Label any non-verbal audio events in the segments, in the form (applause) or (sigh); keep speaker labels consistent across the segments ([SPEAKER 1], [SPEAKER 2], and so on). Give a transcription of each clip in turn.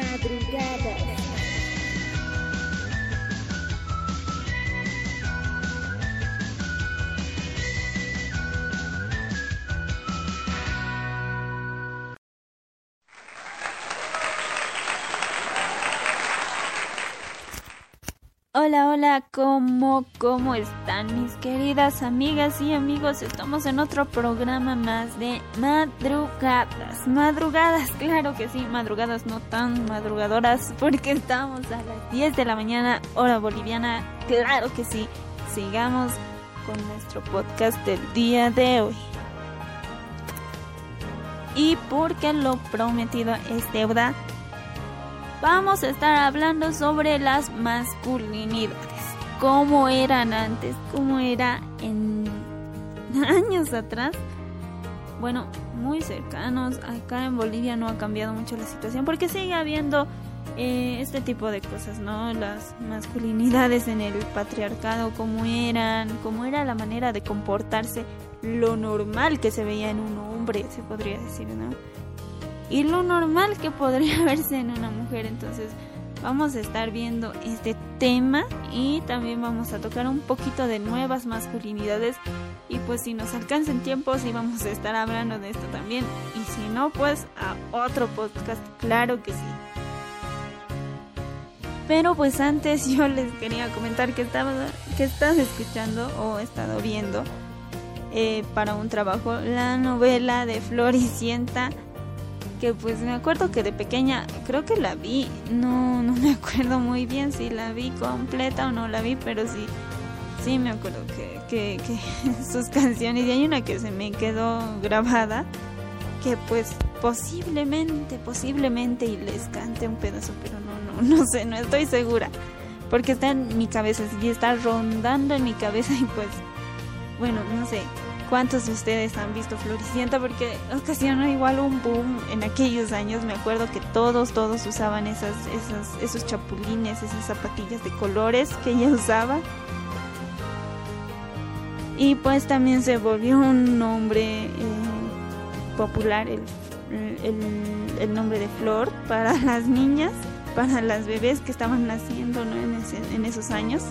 [SPEAKER 1] Madrugadas.
[SPEAKER 2] Hola, hola, ¿cómo, ¿cómo están mis queridas amigas y amigos? Estamos en otro programa más de madrugadas. Madrugadas, claro que sí, madrugadas no tan madrugadoras porque estamos a las 10 de la mañana, hora boliviana. Claro que sí, sigamos con nuestro podcast del día de hoy. Y porque lo prometido es deuda, vamos a estar hablando sobre las masculinidades. Cómo eran antes, cómo era en (laughs) años atrás. Bueno, muy cercanos. Acá en Bolivia no ha cambiado mucho la situación porque sigue habiendo eh, este tipo de cosas, ¿no? Las masculinidades en el patriarcado, cómo eran, cómo era la manera de comportarse, lo normal que se veía en un hombre, se podría decir, ¿no? Y lo normal que podría (laughs) verse en una mujer. Entonces vamos a estar viendo este tema y también vamos a tocar un poquito de nuevas masculinidades y pues si nos alcanza en tiempo sí vamos a estar hablando de esto también y si no pues a otro podcast, claro que sí. Pero pues antes (laughs) yo les quería comentar que estaba que estás escuchando o he estado viendo eh, para un trabajo la novela de Floricienta que pues me acuerdo que de pequeña creo que la vi, no, no (laughs) me acuerdo muy bien si la vi completa o no la vi, pero sí, sí me acuerdo que, que, que (laughs) sus canciones, y hay una que se me quedó grabada, que pues posiblemente, posiblemente y les cante un pedazo, pero no, no, (laughs) no sé, no estoy segura, porque está en mi cabeza, y está rondando en mi cabeza y pues, bueno, no sé, cuántos de ustedes han visto Floricienta porque ocasionó igual un boom en aquellos años. Me acuerdo que todos, todos usaban esas, esas, esos chapulines, esas zapatillas de colores que ella usaba. Y pues también se volvió un nombre eh, popular, el, el, el, nombre de Flor, para las niñas, para las bebés que estaban naciendo ¿no? en, ese, en esos años.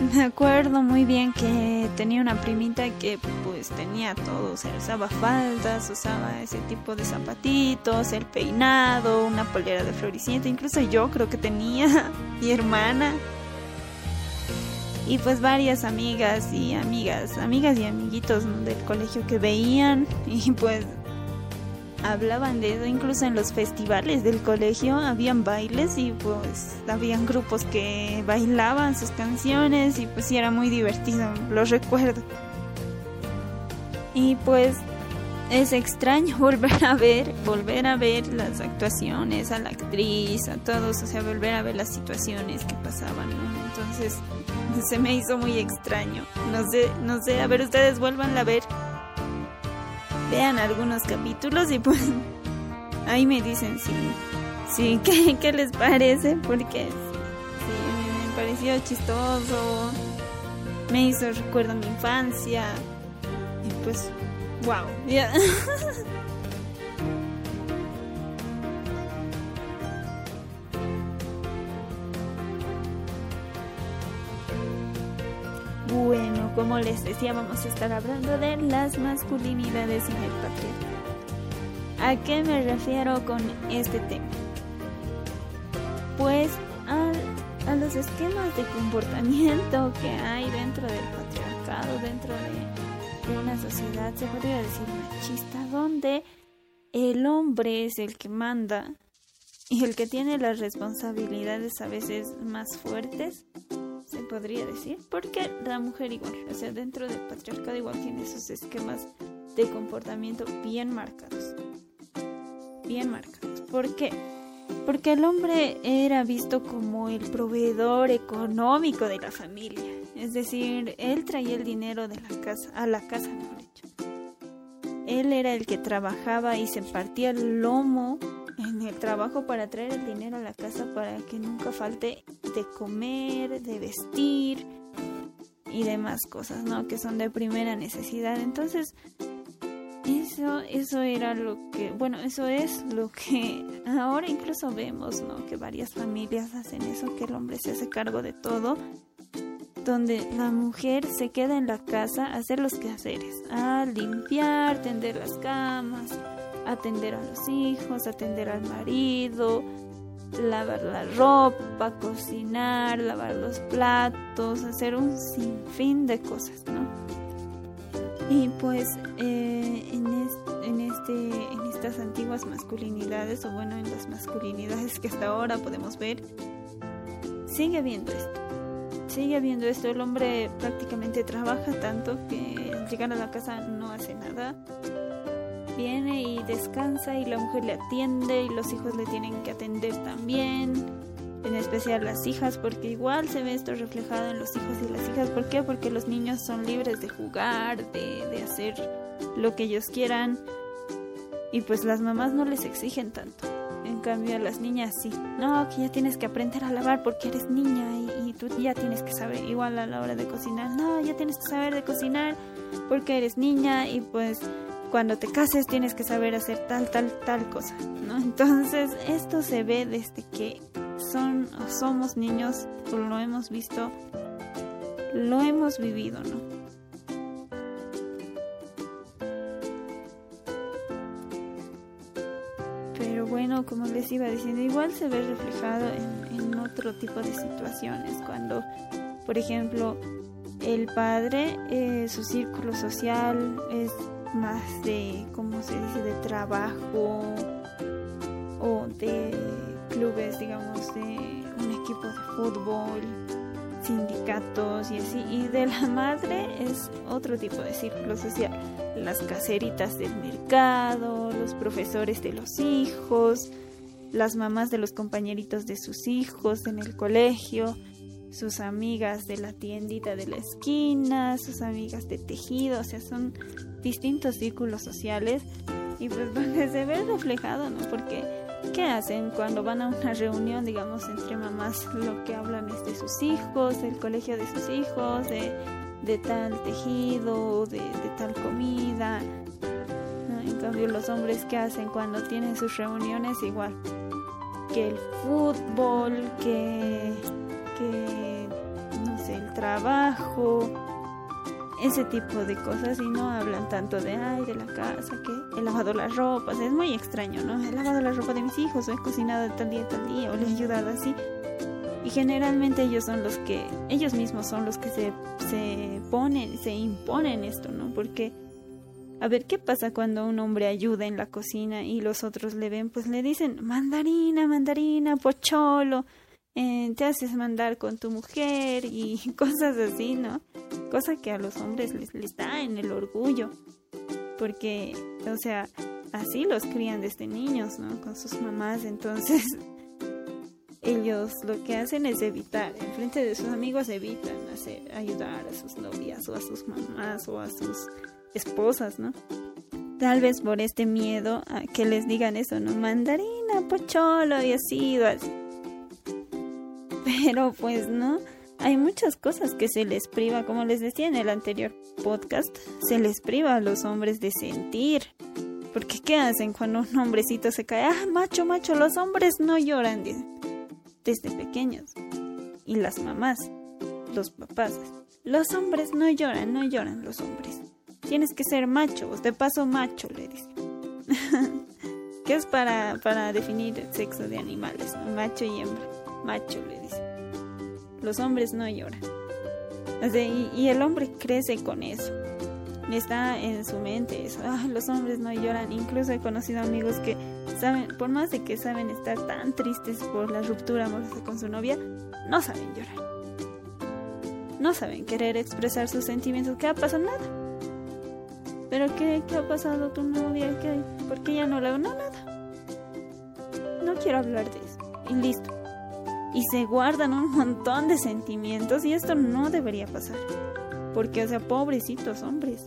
[SPEAKER 2] Me acuerdo muy bien que tenía una primita que pues tenía todo, o sea, usaba faldas, usaba ese tipo de zapatitos, el peinado, una polera de floricienta, incluso yo creo que tenía (laughs) mi hermana. Y pues varias amigas y amigas, amigas y amiguitos del colegio que veían y pues hablaban de eso, incluso en los festivales del colegio habían bailes y pues habían grupos que bailaban sus canciones y pues sí era muy divertido, lo recuerdo. Y pues es extraño (laughs) volver a ver, volver a ver las actuaciones, a la actriz, a todos, o sea, volver a ver las situaciones que pasaban, ¿no? Entonces (laughs) se me hizo muy extraño. No sé, no sé, a ver ustedes vuelvan a ver vean algunos capítulos y pues (laughs) ahí me dicen si, sí, (laughs) ¿qué, ¿qué, les parece, porque sí, me pareció chistoso, me hizo recuerdo mi infancia y pues, wow, ya. (laughs) como les decía, vamos a estar hablando de las masculinidades en el patriarcado. ¿A qué me refiero con este tema? Pues a, los esquemas de comportamiento que hay dentro del patriarcado, dentro de, de una sociedad, se podría decir machista, donde el hombre es el que manda y el que tiene las responsabilidades a veces más fuertes podría decir, porque la mujer igual, o sea, dentro del patriarcado igual tiene esos esquemas de comportamiento bien marcados. Bien marcados. ¿Por qué? Porque el hombre era visto como el proveedor económico de la familia. Es decir, él traía el dinero de la casa, a la casa, mejor dicho. Él era el que trabajaba y se partía el lomo en el trabajo para traer el dinero a la casa para que nunca falte de comer, de vestir y demás cosas, ¿no? Que son de primera necesidad. Entonces, eso, eso era lo que, bueno, eso es lo que (laughs) ahora incluso vemos, ¿no? Que varias familias hacen eso, que el hombre se hace cargo de todo, donde la mujer se queda en la casa a hacer los quehaceres, a limpiar, tender las camas, atender a los hijos, atender al marido, lavar la ropa, cocinar, lavar los platos, hacer un sinfín de cosas, ¿no? Y pues eh, en, en, este, en estas antiguas masculinidades, o bueno, en las masculinidades que hasta ahora podemos ver, sigue habiendo esto. Sigue habiendo esto. El hombre prácticamente trabaja tanto que al llegar a la casa no hace nada. Viene y descansa y la mujer le atiende y los hijos le tienen que atender también en especial las hijas, porque igual se ve esto reflejado en los hijos y las hijas. ¿Por qué? Porque los niños son libres de jugar, de, de hacer lo que ellos quieran, y pues las mamás no les exigen tanto. En cambio las niñas sí. No, que ya tienes que aprender a lavar porque eres niña y, y, tú ya tienes que saber igual a la hora de cocinar. No, ya tienes que saber de cocinar porque eres niña y pues cuando te cases tienes que saber hacer tal, tal, tal cosa, ¿no? Entonces esto se ve desde que son somos niños, lo hemos visto, lo hemos vivido, ¿no? Pero bueno, como les iba diciendo, igual se ve reflejado en, en otro tipo de situaciones, cuando, por ejemplo, el padre, eh, su círculo social es más de, ¿cómo se dice?, de trabajo o de clubes, digamos, de un equipo de fútbol, sindicatos y así. Y de la madre es otro tipo de círculo social. Las caseritas del mercado, los profesores de los hijos, las mamás de los compañeritos de sus hijos en el colegio, sus amigas de la tiendita de la esquina, sus amigas de tejido, o sea, son distintos círculos sociales y pues (laughs) donde se ve reflejado, ¿no? Porque ¿qué hacen cuando van a una reunión, digamos, entre mamás? Lo que hablan es de sus hijos, del colegio de sus hijos, de, de tal tejido, de, de tal comida. En cambio, los hombres, ¿qué hacen cuando tienen sus reuniones? Igual que el fútbol, que, que no sé, el trabajo, ese tipo de cosas y no hablan tanto de ay de la casa que he lavado las ropas es muy extraño no he lavado la ropa de mis hijos o he cocinado tal día tal día o le he ayudado así. Y generalmente ellos son los que ellos mismos son los que se, se ponen se imponen esto no porque a ver qué pasa cuando un hombre ayuda en la cocina y los otros le ven pues le dicen mandarina mandarina pocholo eh, te haces mandar con tu mujer y (laughs) cosas así, ¿no? Cosa que a los hombres les, les da en el orgullo, porque, o sea, así los crían desde niños, ¿no? Con sus mamás, entonces (laughs) ellos lo que hacen es evitar, en frente de sus amigos evitan hacer, ayudar a sus novias o a sus mamás o a sus esposas, ¿no? Tal vez por este miedo a que les digan eso, ¿no? Mandarina, pocholo y así, así pero pues no, hay muchas cosas que se les priva, como les decía en el anterior podcast, se les priva a los hombres de sentir. Porque ¿qué hacen cuando un hombrecito se cae? Ah, macho, macho, los hombres no lloran desde pequeños. Y las mamás, los papás, los hombres no lloran, no lloran los hombres. Tienes que ser macho, de paso macho, le dicen. (laughs) ¿Qué es para, para definir el sexo de animales, macho y hembra. Macho, le dicen los hombres no lloran. y, el hombre crece con eso. Está en su mente eso. Ah, los hombres no lloran. Incluso he conocido amigos que saben, por más de que saben estar tan tristes por la ruptura amorosa con su novia, no saben llorar. No saben querer expresar sus sentimientos. ¿Qué ha pasado? Nada. ¿Pero qué, qué ha pasado tu novia? ¿Qué, ¿Por qué ya no le No, nada. No quiero hablar de eso. Y listo y se guardan un montón de sentimientos y esto no debería pasar. Porque, o sea, pobrecitos hombres.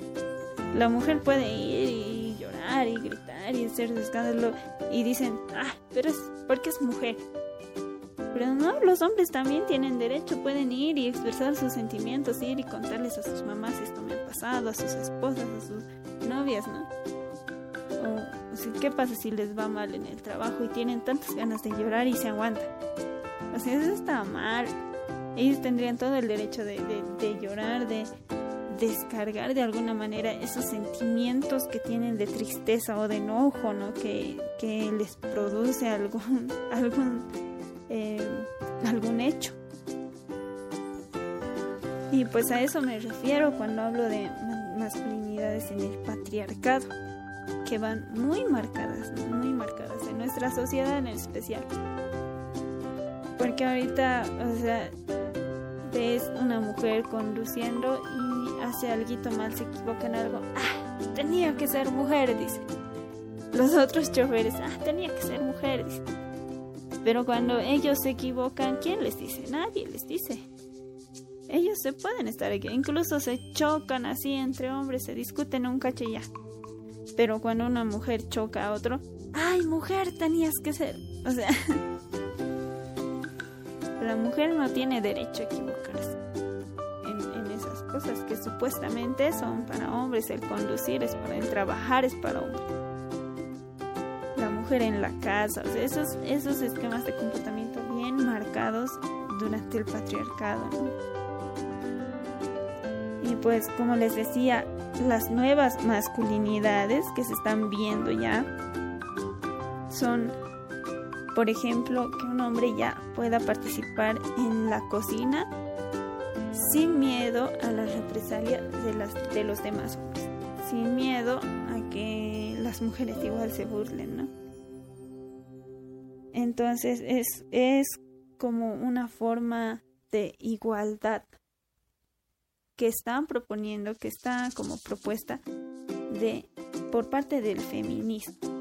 [SPEAKER 2] La mujer puede ir y llorar y gritar y hacer escándalo y dicen, ah, pero es porque es mujer. Pero no, los hombres también tienen derecho, pueden ir y expresar sus sentimientos, ir y contarles a sus mamás esto me ha pasado, a sus esposas, a sus novias, ¿no? O, ¿qué pasa si les va mal en el trabajo y tienen tantas ganas de llorar y se aguantan? O sea, eso está mal. Ellos tendrían todo el derecho de, de llorar, de descargar de alguna manera esos sentimientos que tienen de tristeza o de enojo, ¿no? Que, que les produce algún, (laughs) algún, eh, algún hecho. Y pues a eso me refiero cuando hablo de masculinidades en el patriarcado, que van muy marcadas, muy marcadas en nuestra sociedad en especial. Porque ahorita, o sea, ves una mujer conduciendo y hace algo mal, se equivoca en algo. Ah, tenía que ser mujer, dice. Los otros choferes, ah, tenía que ser mujer, dice. Pero cuando ellos se equivocan, ¿quién les dice? Nadie les dice. Ellos se pueden estar aquí, incluso se chocan así entre hombres, se discuten un cacho ya. Pero cuando una mujer choca a otro, ¡ay, mujer, tenías que ser! O sea, (laughs) la mujer no tiene derecho a equivocarse en, esas cosas que supuestamente son para hombres, el conducir es para el trabajar es para hombres. La mujer en la casa, esos esquemas de comportamiento bien marcados durante el patriarcado. Y pues como les decía, las nuevas masculinidades que se están viendo ya son por ejemplo, que un hombre ya pueda participar en la cocina sin miedo a las, de los demás hombres, sin miedo a que las mujeres igual se burlen, ¿no? Entonces es, es como una forma de igualdad que están proponiendo, que está como propuesta de por parte del feminismo